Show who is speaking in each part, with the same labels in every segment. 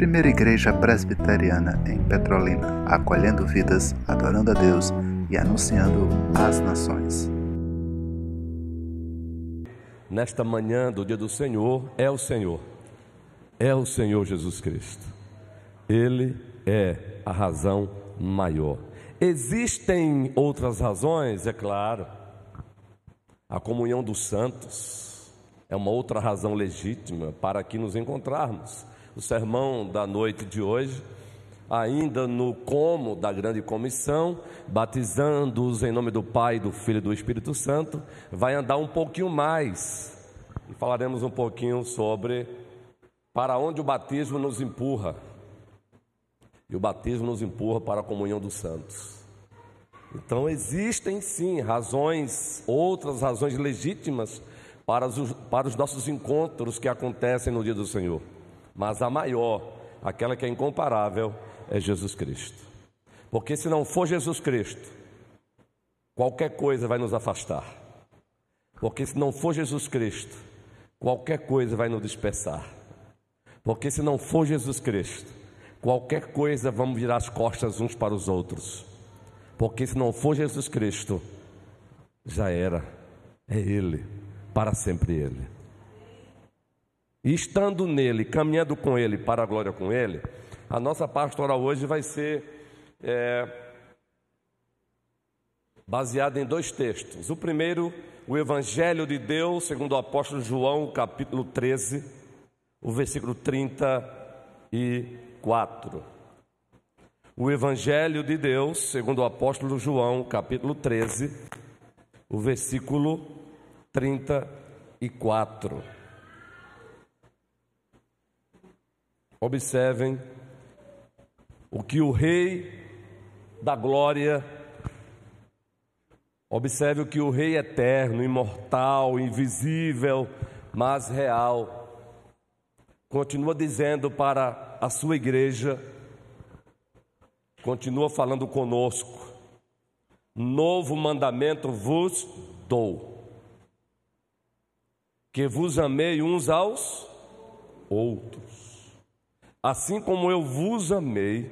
Speaker 1: Primeira Igreja Presbiteriana em Petrolina, acolhendo vidas, adorando a Deus e anunciando às nações.
Speaker 2: Nesta manhã do dia do Senhor, é o Senhor, é o Senhor Jesus Cristo. Ele é a razão maior. Existem outras razões, é claro. A comunhão dos santos é uma outra razão legítima para que nos encontrarmos. O sermão da noite de hoje ainda no como da grande comissão, batizando-os em nome do Pai, do Filho e do Espírito Santo, vai andar um pouquinho mais e falaremos um pouquinho sobre para onde o batismo nos empurra. E o batismo nos empurra para a comunhão dos santos. Então existem sim razões, outras razões legítimas para os, para os nossos encontros que acontecem no dia do Senhor. Mas a maior, aquela que é incomparável, é Jesus Cristo. Porque se não for Jesus Cristo, qualquer coisa vai nos afastar. Porque se não for Jesus Cristo, qualquer coisa vai nos dispersar. Porque se não for Jesus Cristo, qualquer coisa vamos virar as costas uns para os outros. Porque se não for Jesus Cristo, já era, é Ele, para sempre Ele. E estando nele, caminhando com Ele, para a glória com Ele, a nossa pastoral hoje vai ser é, baseada em dois textos. O primeiro, o Evangelho de Deus, segundo o apóstolo João, capítulo 13, o versículo 34. O Evangelho de Deus, segundo o apóstolo João, capítulo 13, o versículo 34. Observem o que o Rei da Glória, observe o que o Rei eterno, imortal, invisível, mas real, continua dizendo para a sua igreja, continua falando conosco: novo mandamento vos dou, que vos amei uns aos outros, assim como eu vos amei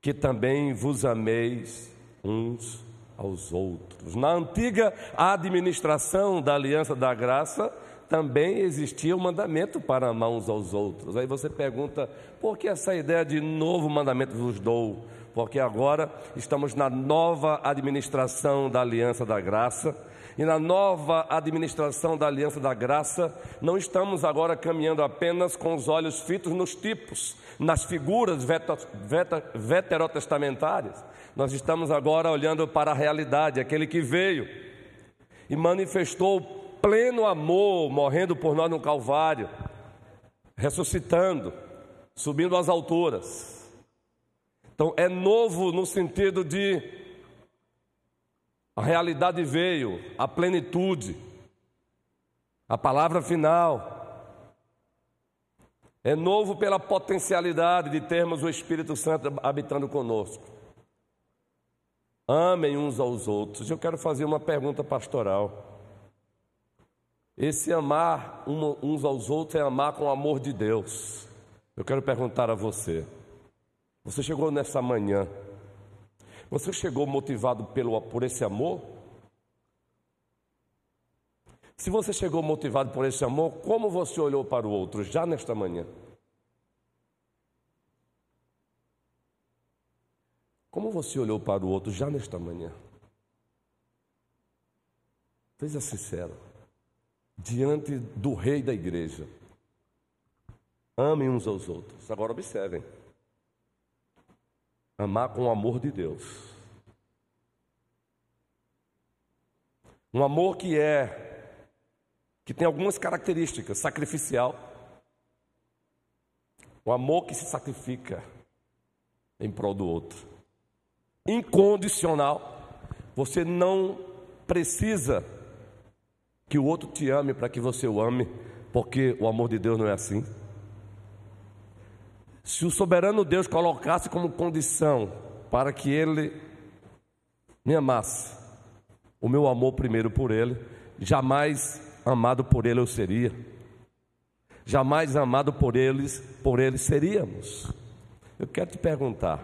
Speaker 2: que também vos ameis uns aos outros. Na antiga administração da aliança da graça, também existia o um mandamento para amar uns aos outros. Aí você pergunta, por que essa ideia de novo mandamento vos dou? Porque agora estamos na nova administração da aliança da graça e na nova administração da Aliança da Graça, não estamos agora caminhando apenas com os olhos fitos nos tipos, nas figuras veterotestamentárias. Nós estamos agora olhando para a realidade, aquele que veio e manifestou pleno amor, morrendo por nós no Calvário, ressuscitando, subindo às alturas. Então é novo no sentido de a realidade veio, a plenitude, a palavra final. É novo pela potencialidade de termos o Espírito Santo habitando conosco. Amem uns aos outros. Eu quero fazer uma pergunta pastoral. Esse amar uns aos outros é amar com o amor de Deus. Eu quero perguntar a você. Você chegou nessa manhã você chegou motivado pelo, por esse amor? Se você chegou motivado por esse amor, como você olhou para o outro já nesta manhã? Como você olhou para o outro já nesta manhã? Seja sincero. Diante do rei da igreja. Amem uns aos outros. Agora observem. Amar com o amor de Deus. Um amor que é que tem algumas características, sacrificial. O amor que se sacrifica em prol do outro. Incondicional. Você não precisa que o outro te ame para que você o ame, porque o amor de Deus não é assim. Se o soberano Deus colocasse como condição para que ele me amasse, o meu amor primeiro por ele, jamais amado por ele eu seria. jamais amado por eles, por eles seríamos. Eu quero te perguntar,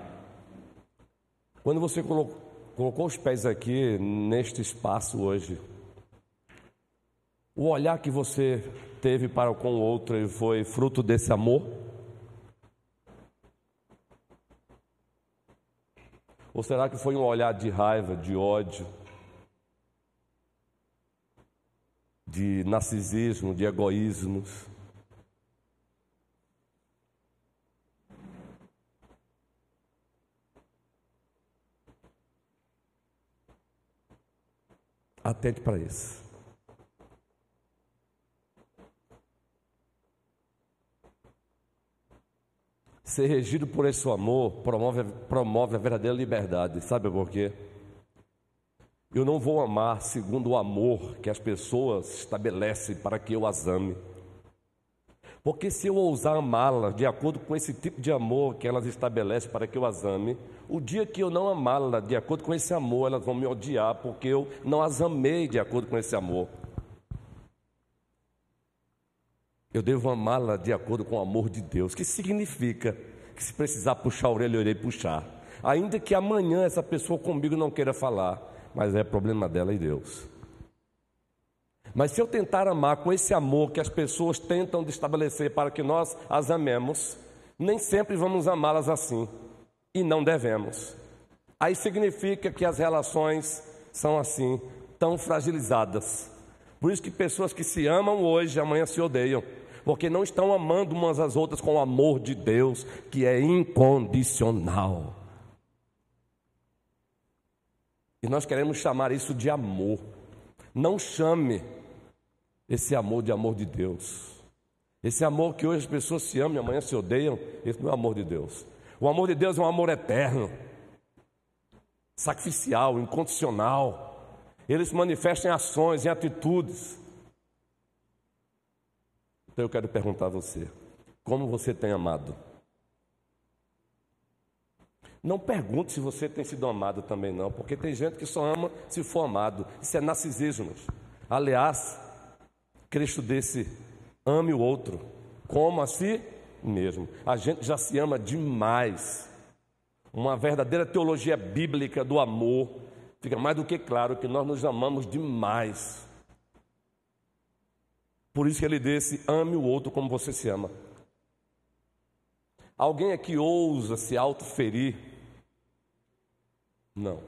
Speaker 2: quando você colocou, colocou os pés aqui neste espaço hoje, o olhar que você teve para com o outro foi fruto desse amor? Ou será que foi um olhar de raiva, de ódio, de narcisismo, de egoísmos? Atente para isso. Ser regido por esse amor promove, promove a verdadeira liberdade. Sabe por quê? Eu não vou amar segundo o amor que as pessoas estabelecem para que eu as ame. Porque se eu ousar amá-las de acordo com esse tipo de amor que elas estabelecem para que eu as ame, o dia que eu não amá-las de acordo com esse amor, elas vão me odiar porque eu não as amei de acordo com esse amor. Eu devo amá-la de acordo com o amor de Deus, que significa que se precisar puxar a orelha, eu irei puxar. Ainda que amanhã essa pessoa comigo não queira falar, mas é problema dela e Deus. Mas se eu tentar amar com esse amor que as pessoas tentam estabelecer para que nós as amemos, nem sempre vamos amá-las assim, e não devemos. Aí significa que as relações são assim, tão fragilizadas. Por isso que pessoas que se amam hoje, amanhã se odeiam porque não estão amando umas às outras com o amor de Deus, que é incondicional. E nós queremos chamar isso de amor. Não chame esse amor de amor de Deus. Esse amor que hoje as pessoas se amam e amanhã se odeiam, esse não é o amor de Deus. O amor de Deus é um amor eterno, sacrificial, incondicional. Ele se manifesta em ações, em atitudes. Então eu quero perguntar a você: como você tem amado? Não pergunte se você tem sido amado também, não, porque tem gente que só ama se for amado. Isso é narcisismo. Aliás, Cristo desse: ame o outro, como a si mesmo. A gente já se ama demais. Uma verdadeira teologia bíblica do amor fica mais do que claro que nós nos amamos demais. Por isso que ele disse: ame o outro como você se ama. Alguém aqui ousa se autoferir? Não.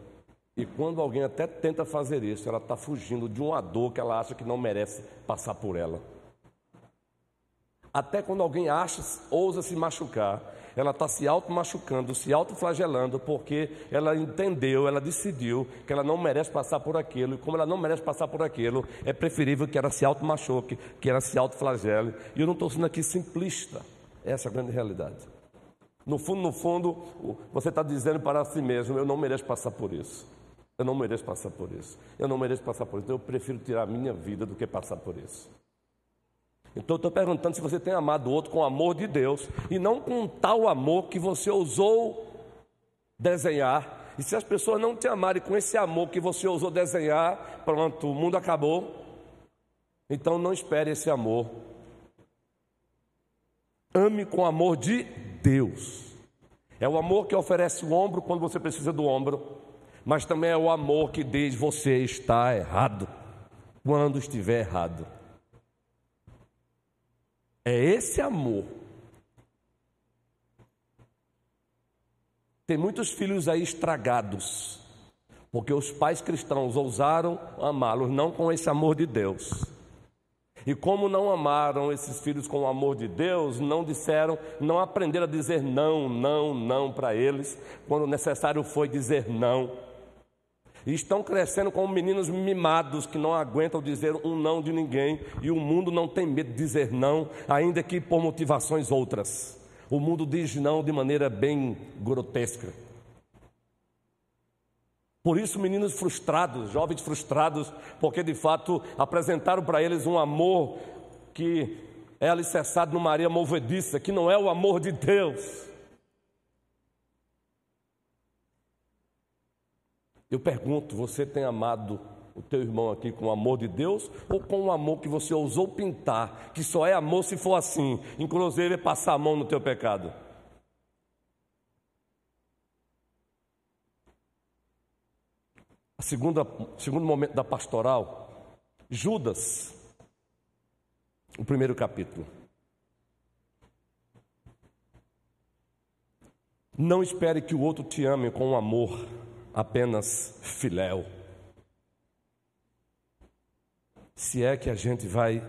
Speaker 2: E quando alguém até tenta fazer isso, ela está fugindo de uma dor que ela acha que não merece passar por ela. Até quando alguém acha, ousa se machucar, ela está se auto-machucando, se auto-flagelando, porque ela entendeu, ela decidiu que ela não merece passar por aquilo, e como ela não merece passar por aquilo, é preferível que ela se auto-machuque, que ela se auto-flagele. E eu não estou sendo aqui simplista, essa é a grande realidade. No fundo, no fundo, você está dizendo para si mesmo: eu não mereço passar por isso. Eu não mereço passar por isso. Eu não mereço passar por isso. Então eu prefiro tirar a minha vida do que passar por isso. Então estou perguntando se você tem amado o outro com o amor de Deus e não com tal amor que você ousou desenhar. E se as pessoas não te amarem com esse amor que você ousou desenhar, pronto, o mundo acabou. Então não espere esse amor. Ame com o amor de Deus. É o amor que oferece o ombro quando você precisa do ombro, mas também é o amor que diz você está errado quando estiver errado. É esse amor. Tem muitos filhos aí estragados, porque os pais cristãos ousaram amá-los não com esse amor de Deus. E como não amaram esses filhos com o amor de Deus, não disseram, não aprenderam a dizer não, não, não para eles, quando necessário foi dizer não. E estão crescendo como meninos mimados que não aguentam dizer um não de ninguém, e o mundo não tem medo de dizer não, ainda que por motivações outras. O mundo diz não de maneira bem grotesca. Por isso, meninos frustrados, jovens frustrados, porque de fato apresentaram para eles um amor que é alicerçado numa areia movediça, que não é o amor de Deus. Eu pergunto: você tem amado o teu irmão aqui com o amor de Deus ou com o amor que você ousou pintar, que só é amor se for assim, inclusive passar a mão no teu pecado. A segunda, segundo momento da pastoral, Judas, o primeiro capítulo. Não espere que o outro te ame com amor apenas filéu. Se é que a gente vai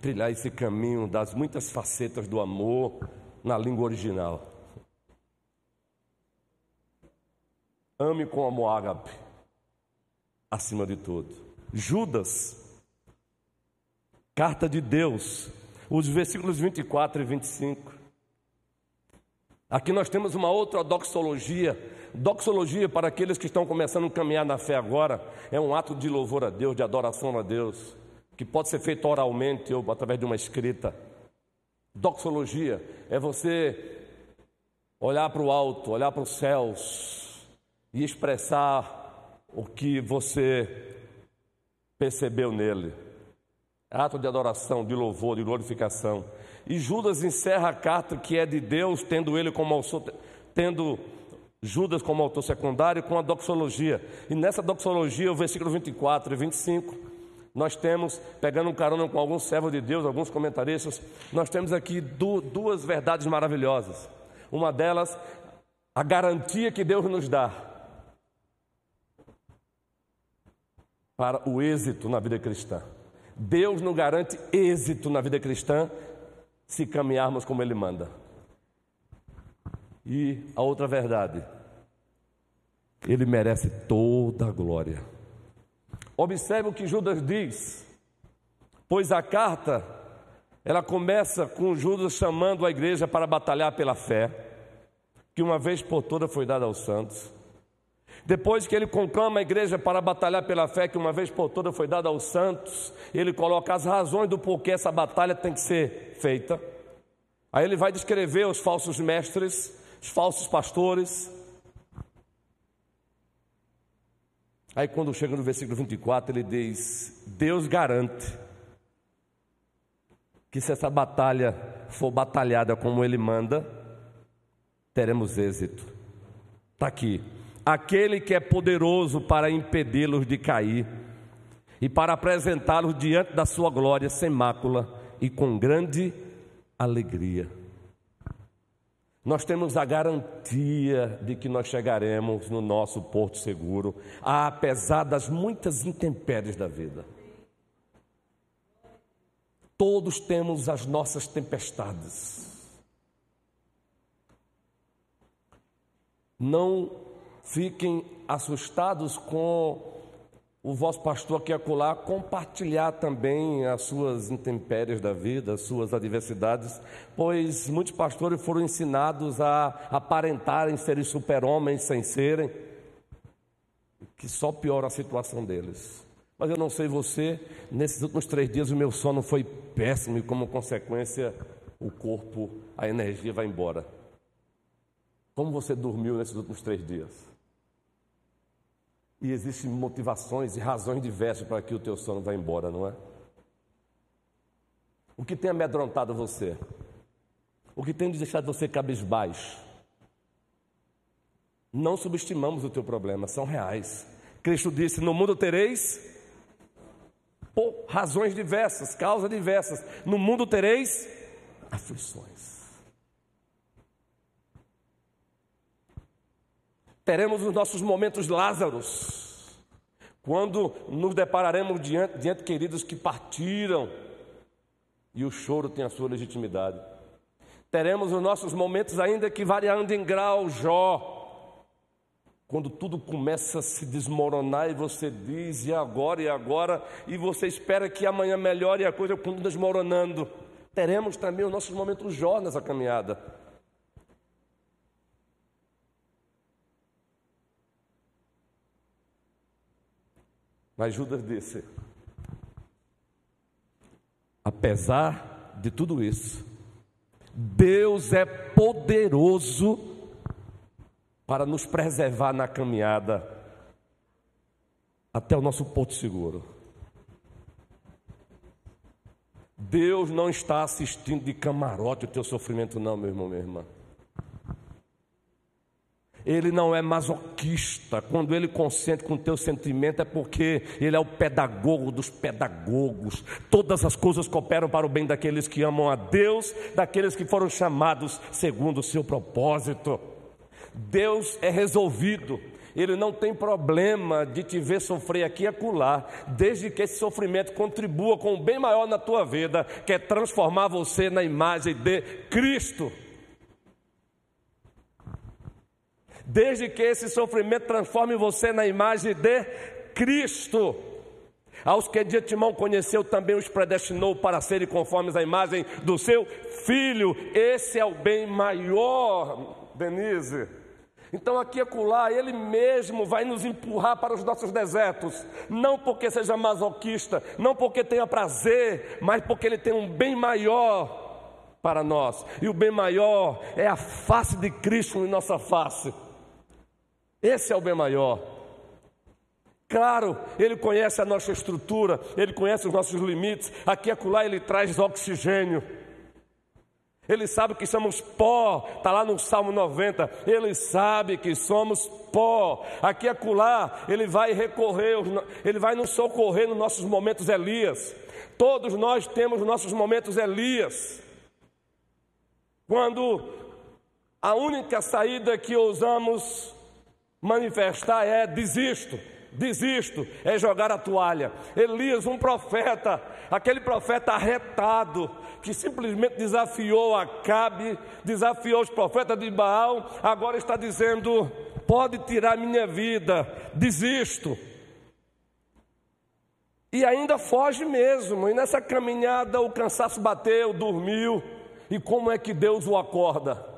Speaker 2: trilhar esse caminho das muitas facetas do amor na língua original. Ame com amor ágape, acima de tudo. Judas, carta de Deus, os versículos 24 e 25. Aqui nós temos uma outra doxologia Doxologia, para aqueles que estão começando a caminhar na fé agora, é um ato de louvor a Deus, de adoração a Deus, que pode ser feito oralmente ou através de uma escrita. Doxologia é você olhar para o alto, olhar para os céus e expressar o que você percebeu nele. Ato de adoração, de louvor, de glorificação. E Judas encerra a carta que é de Deus, tendo ele como tendo Judas como autor secundário com a doxologia. E nessa doxologia, o versículo 24 e 25, nós temos, pegando um carona com alguns servos de Deus, alguns comentaristas, nós temos aqui duas verdades maravilhosas. Uma delas, a garantia que Deus nos dá para o êxito na vida cristã. Deus nos garante êxito na vida cristã se caminharmos como Ele manda. E a outra verdade, ele merece toda a glória. Observe o que Judas diz, pois a carta ela começa com Judas chamando a igreja para batalhar pela fé, que uma vez por todas foi dada aos santos. Depois que ele conclama a igreja para batalhar pela fé, que uma vez por todas foi dada aos santos, ele coloca as razões do porquê essa batalha tem que ser feita. Aí ele vai descrever os falsos mestres, os falsos pastores. Aí, quando chega no versículo 24, ele diz: Deus garante que se essa batalha for batalhada como ele manda, teremos êxito. Está aqui. Aquele que é poderoso para impedi-los de cair e para apresentá-los diante da sua glória sem mácula e com grande alegria. Nós temos a garantia de que nós chegaremos no nosso porto seguro, apesar das muitas intempéries da vida. Todos temos as nossas tempestades. Não fiquem assustados com o vosso pastor aqui acolá compartilhar também as suas intempéries da vida, as suas adversidades, pois muitos pastores foram ensinados a aparentarem serem super-homens sem serem, que só piora a situação deles. Mas eu não sei você, nesses últimos três dias o meu sono foi péssimo e como consequência o corpo, a energia vai embora. Como você dormiu nesses últimos três dias? E existem motivações e razões diversas para que o teu sono vá embora, não é? O que tem amedrontado você? O que tem deixado você cabisbaixo? Não subestimamos o teu problema, são reais. Cristo disse: No mundo tereis por razões diversas, causas diversas. No mundo tereis aflições. Teremos os nossos momentos Lázaros, quando nos depararemos diante, diante queridos que partiram e o choro tem a sua legitimidade. Teremos os nossos momentos, ainda que variando em grau, Jó, quando tudo começa a se desmoronar e você diz, e agora, e agora, e você espera que amanhã melhore e a coisa continua desmoronando. Teremos também os nossos momentos Jó nessa caminhada. Mas Judas disse: apesar de tudo isso, Deus é poderoso para nos preservar na caminhada até o nosso porto seguro. Deus não está assistindo de camarote o teu sofrimento, não, meu irmão, minha irmã. Ele não é masoquista. Quando ele consente com o teu sentimento, é porque ele é o pedagogo dos pedagogos. Todas as coisas cooperam para o bem daqueles que amam a Deus, daqueles que foram chamados segundo o seu propósito. Deus é resolvido. Ele não tem problema de te ver sofrer aqui e acolá, desde que esse sofrimento contribua com o bem maior na tua vida, que é transformar você na imagem de Cristo. Desde que esse sofrimento transforme você na imagem de Cristo. Aos que de conheceu, também os predestinou para serem conformes à imagem do seu Filho. Esse é o bem maior, Denise. Então, aqui e acolá, Ele mesmo vai nos empurrar para os nossos desertos, não porque seja masoquista, não porque tenha prazer, mas porque Ele tem um bem maior para nós, e o bem maior é a face de Cristo em nossa face. Esse é o bem maior. Claro, Ele conhece a nossa estrutura, Ele conhece os nossos limites, aqui e acolá Ele traz oxigênio. Ele sabe que somos pó, está lá no Salmo 90. Ele sabe que somos pó. Aqui e acolá, Ele vai recorrer, Ele vai nos socorrer nos nossos momentos Elias. Todos nós temos nossos momentos Elias. Quando a única saída que ousamos manifestar é desisto desisto, é jogar a toalha. Elias, um profeta, aquele profeta arretado, que simplesmente desafiou Acabe, desafiou os profetas de Baal, agora está dizendo: pode tirar minha vida, desisto. E ainda foge mesmo, e nessa caminhada o cansaço bateu, dormiu, e como é que Deus o acorda?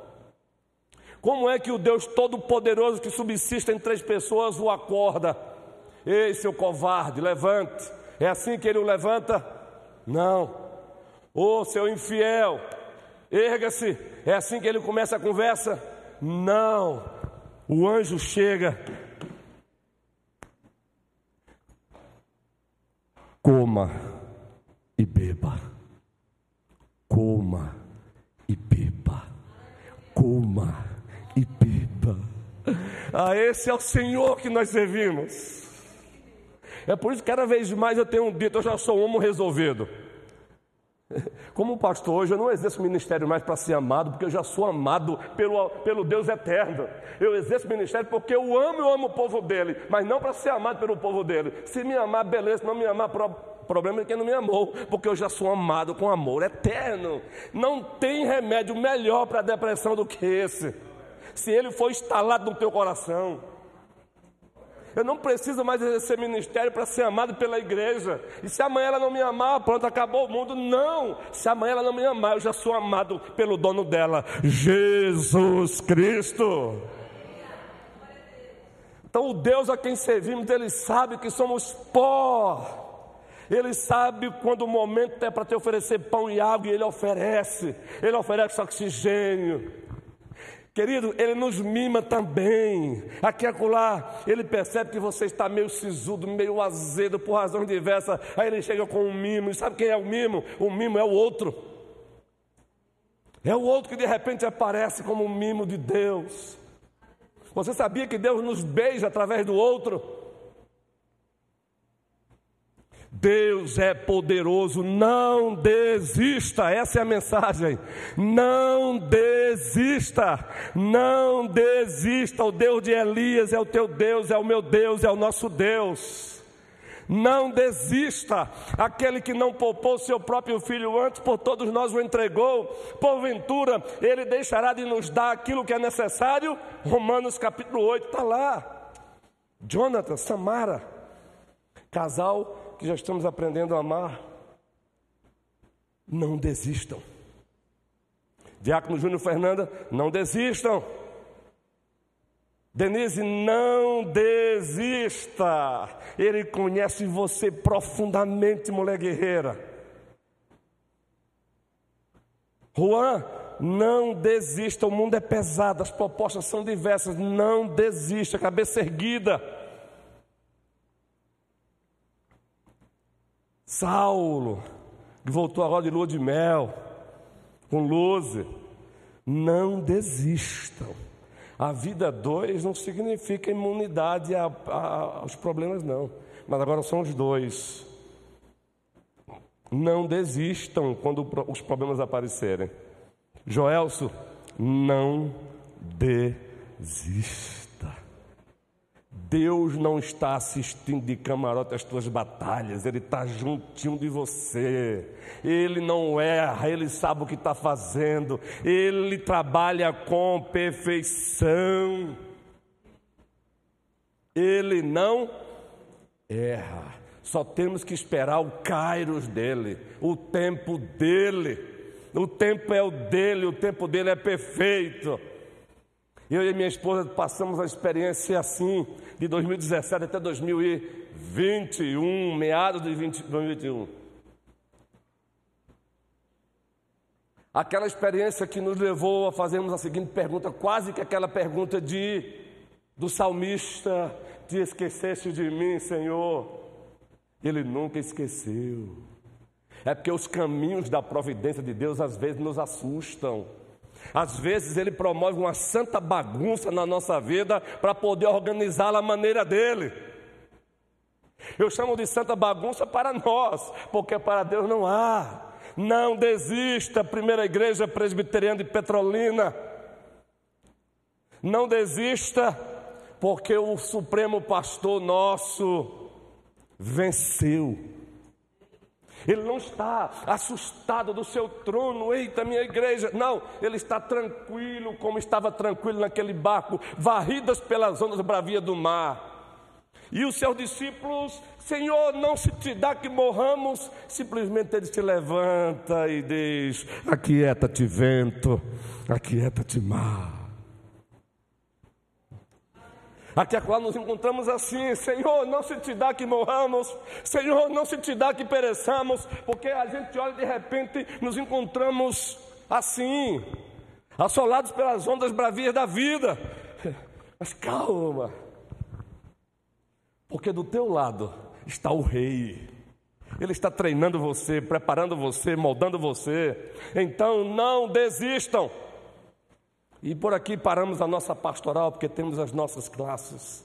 Speaker 2: Como é que o Deus Todo-Poderoso que subsiste em três pessoas o acorda? Ei, seu covarde, levante. É assim que ele o levanta? Não. Ô, oh, seu infiel, erga-se. É assim que ele começa a conversa? Não. O anjo chega. Coma e beba. Coma e beba. Coma e beba. Ah, esse é o Senhor que nós servimos. É por isso que cada vez mais eu tenho dito, eu já sou um homem resolvido. Como pastor hoje, eu não exerço ministério mais para ser amado, porque eu já sou amado pelo, pelo Deus eterno. Eu exerço ministério porque eu amo, eu amo o povo dele, mas não para ser amado pelo povo dele. Se me amar, beleza, não me amar, pro, problema é que não me amou, porque eu já sou amado com amor eterno. Não tem remédio melhor para a depressão do que esse. Se ele for instalado no teu coração. Eu não preciso mais exercer ministério para ser amado pela igreja. E se amanhã ela não me amar, pronto, acabou o mundo. Não! Se amanhã ela não me amar, eu já sou amado pelo dono dela, Jesus Cristo. Então, o Deus a quem servimos, Ele sabe que somos pó. Ele sabe quando o momento é para te oferecer pão e água, e Ele oferece. Ele oferece oxigênio. Querido, ele nos mima também. Aqui acolá, ele percebe que você está meio sisudo, meio azedo, por razões diversas. Aí ele chega com um mimo. E sabe quem é o mimo? O mimo é o outro. É o outro que de repente aparece como um mimo de Deus. Você sabia que Deus nos beija através do outro? Deus é poderoso, não desista, essa é a mensagem. Não desista, não desista. O Deus de Elias é o teu Deus, é o meu Deus, é o nosso Deus. Não desista, aquele que não poupou seu próprio filho antes, por todos nós o entregou, porventura ele deixará de nos dar aquilo que é necessário. Romanos capítulo 8 está lá. Jonathan, Samara, casal que já estamos aprendendo a amar, não desistam. Diácono Júnior Fernanda, não desistam. Denise, não desista. Ele conhece você profundamente, mulher guerreira. Juan, não desista. O mundo é pesado, as propostas são diversas. Não desista, cabeça erguida. Saulo, que voltou agora de lua de mel, com Luze. Não desistam. A vida dois não significa imunidade a, a, aos problemas, não. Mas agora são os dois. Não desistam quando os problemas aparecerem. Joelso, não desista. Deus não está assistindo de camarote as tuas batalhas, Ele está juntinho de você. Ele não erra, Ele sabe o que está fazendo, Ele trabalha com perfeição. Ele não erra. Só temos que esperar o kairos dele, o tempo dele. O tempo é o dele, o tempo dele é perfeito. Eu e minha esposa passamos a experiência assim, de 2017 até 2021, meados de 2021. Aquela experiência que nos levou a fazermos a seguinte pergunta, quase que aquela pergunta de do salmista: Te esqueceste de mim, Senhor? Ele nunca esqueceu. É porque os caminhos da providência de Deus às vezes nos assustam. Às vezes ele promove uma santa bagunça na nossa vida para poder organizá-la à maneira dele. Eu chamo de santa bagunça para nós, porque para Deus não há. Não desista, primeira igreja presbiteriana de Petrolina. Não desista, porque o Supremo Pastor nosso venceu. Ele não está assustado do seu trono, eita, minha igreja. Não, ele está tranquilo, como estava tranquilo naquele barco, varridas pelas ondas bravias do mar. E os seus discípulos, Senhor, não se te dá que morramos. Simplesmente ele se levanta e diz: Aquieta-te, vento, aquieta-te, mar. Aqui qual nos encontramos assim, Senhor, não se te dá que morramos, Senhor, não se te dá que pereçamos, porque a gente olha de repente, nos encontramos assim, assolados pelas ondas bravias da vida. Mas calma, porque do teu lado está o Rei. Ele está treinando você, preparando você, moldando você. Então não desistam. E por aqui paramos a nossa pastoral, porque temos as nossas classes.